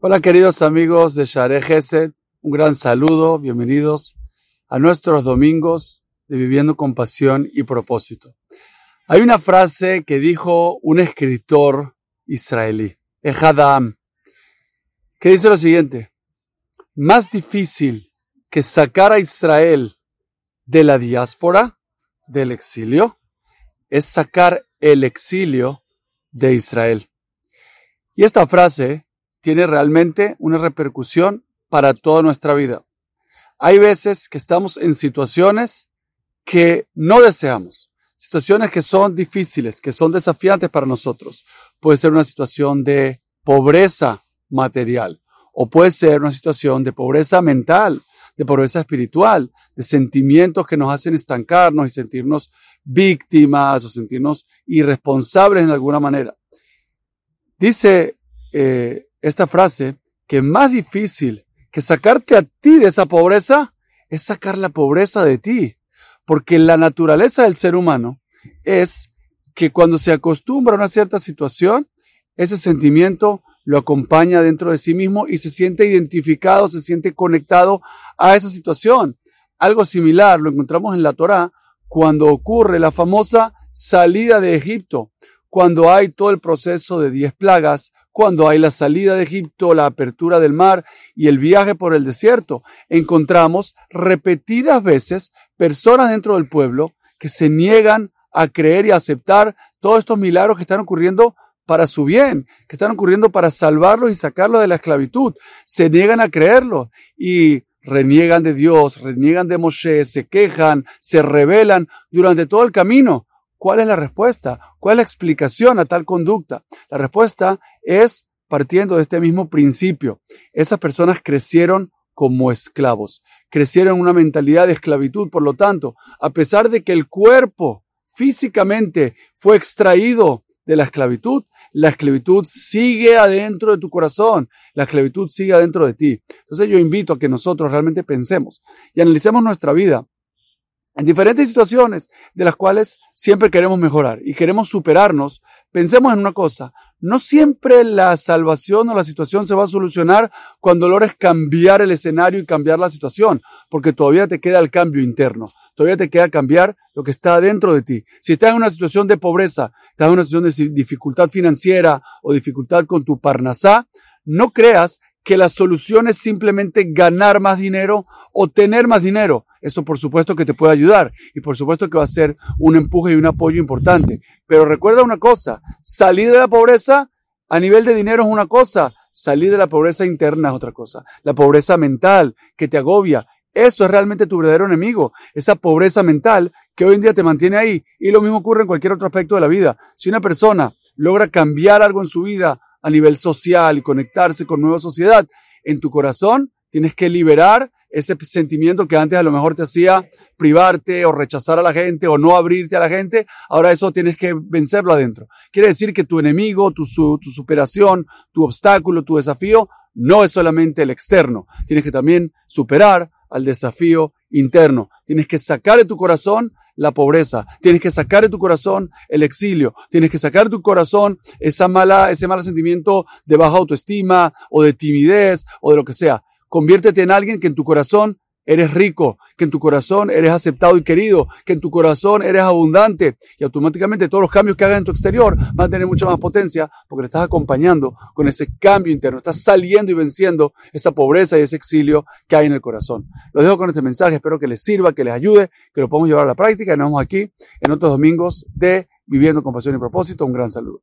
Hola queridos amigos de Share Gesed, un gran saludo, bienvenidos a nuestros domingos de Viviendo con Pasión y Propósito. Hay una frase que dijo un escritor israelí, Ejadam, que dice lo siguiente, más difícil que sacar a Israel de la diáspora, del exilio, es sacar el exilio de Israel. Y esta frase tiene realmente una repercusión para toda nuestra vida. Hay veces que estamos en situaciones que no deseamos, situaciones que son difíciles, que son desafiantes para nosotros. Puede ser una situación de pobreza material o puede ser una situación de pobreza mental, de pobreza espiritual, de sentimientos que nos hacen estancarnos y sentirnos víctimas o sentirnos irresponsables en alguna manera. Dice eh, esta frase que más difícil que sacarte a ti de esa pobreza es sacar la pobreza de ti. Porque la naturaleza del ser humano es que cuando se acostumbra a una cierta situación, ese sentimiento lo acompaña dentro de sí mismo y se siente identificado, se siente conectado a esa situación. Algo similar lo encontramos en la Torá cuando ocurre la famosa salida de Egipto cuando hay todo el proceso de diez plagas, cuando hay la salida de Egipto, la apertura del mar y el viaje por el desierto, encontramos repetidas veces personas dentro del pueblo que se niegan a creer y a aceptar todos estos milagros que están ocurriendo para su bien, que están ocurriendo para salvarlos y sacarlos de la esclavitud. Se niegan a creerlo y reniegan de Dios, reniegan de Moshe, se quejan, se rebelan durante todo el camino. ¿Cuál es la respuesta? ¿Cuál es la explicación a tal conducta? La respuesta es partiendo de este mismo principio. Esas personas crecieron como esclavos, crecieron en una mentalidad de esclavitud. Por lo tanto, a pesar de que el cuerpo físicamente fue extraído de la esclavitud, la esclavitud sigue adentro de tu corazón, la esclavitud sigue adentro de ti. Entonces yo invito a que nosotros realmente pensemos y analicemos nuestra vida en diferentes situaciones de las cuales siempre queremos mejorar y queremos superarnos, pensemos en una cosa, no siempre la salvación o la situación se va a solucionar cuando logres cambiar el escenario y cambiar la situación, porque todavía te queda el cambio interno, todavía te queda cambiar lo que está dentro de ti. Si estás en una situación de pobreza, estás en una situación de dificultad financiera o dificultad con tu parnasá, no creas que la solución es simplemente ganar más dinero o tener más dinero. Eso por supuesto que te puede ayudar y por supuesto que va a ser un empuje y un apoyo importante. Pero recuerda una cosa, salir de la pobreza a nivel de dinero es una cosa, salir de la pobreza interna es otra cosa. La pobreza mental que te agobia, eso es realmente tu verdadero enemigo, esa pobreza mental que hoy en día te mantiene ahí. Y lo mismo ocurre en cualquier otro aspecto de la vida. Si una persona logra cambiar algo en su vida a nivel social y conectarse con nueva sociedad, en tu corazón tienes que liberar ese sentimiento que antes a lo mejor te hacía privarte o rechazar a la gente o no abrirte a la gente, ahora eso tienes que vencerlo adentro. Quiere decir que tu enemigo, tu, tu superación, tu obstáculo, tu desafío, no es solamente el externo, tienes que también superar al desafío interno. Tienes que sacar de tu corazón la pobreza, tienes que sacar de tu corazón el exilio, tienes que sacar de tu corazón esa mala, ese mal sentimiento de baja autoestima o de timidez o de lo que sea. Conviértete en alguien que en tu corazón eres rico, que en tu corazón eres aceptado y querido, que en tu corazón eres abundante y automáticamente todos los cambios que hagas en tu exterior van a tener mucha más potencia porque le estás acompañando con ese cambio interno, estás saliendo y venciendo esa pobreza y ese exilio que hay en el corazón. Lo dejo con este mensaje, espero que les sirva, que les ayude, que lo podamos llevar a la práctica y nos vemos aquí en otros domingos de Viviendo con Pasión y Propósito. Un gran saludo.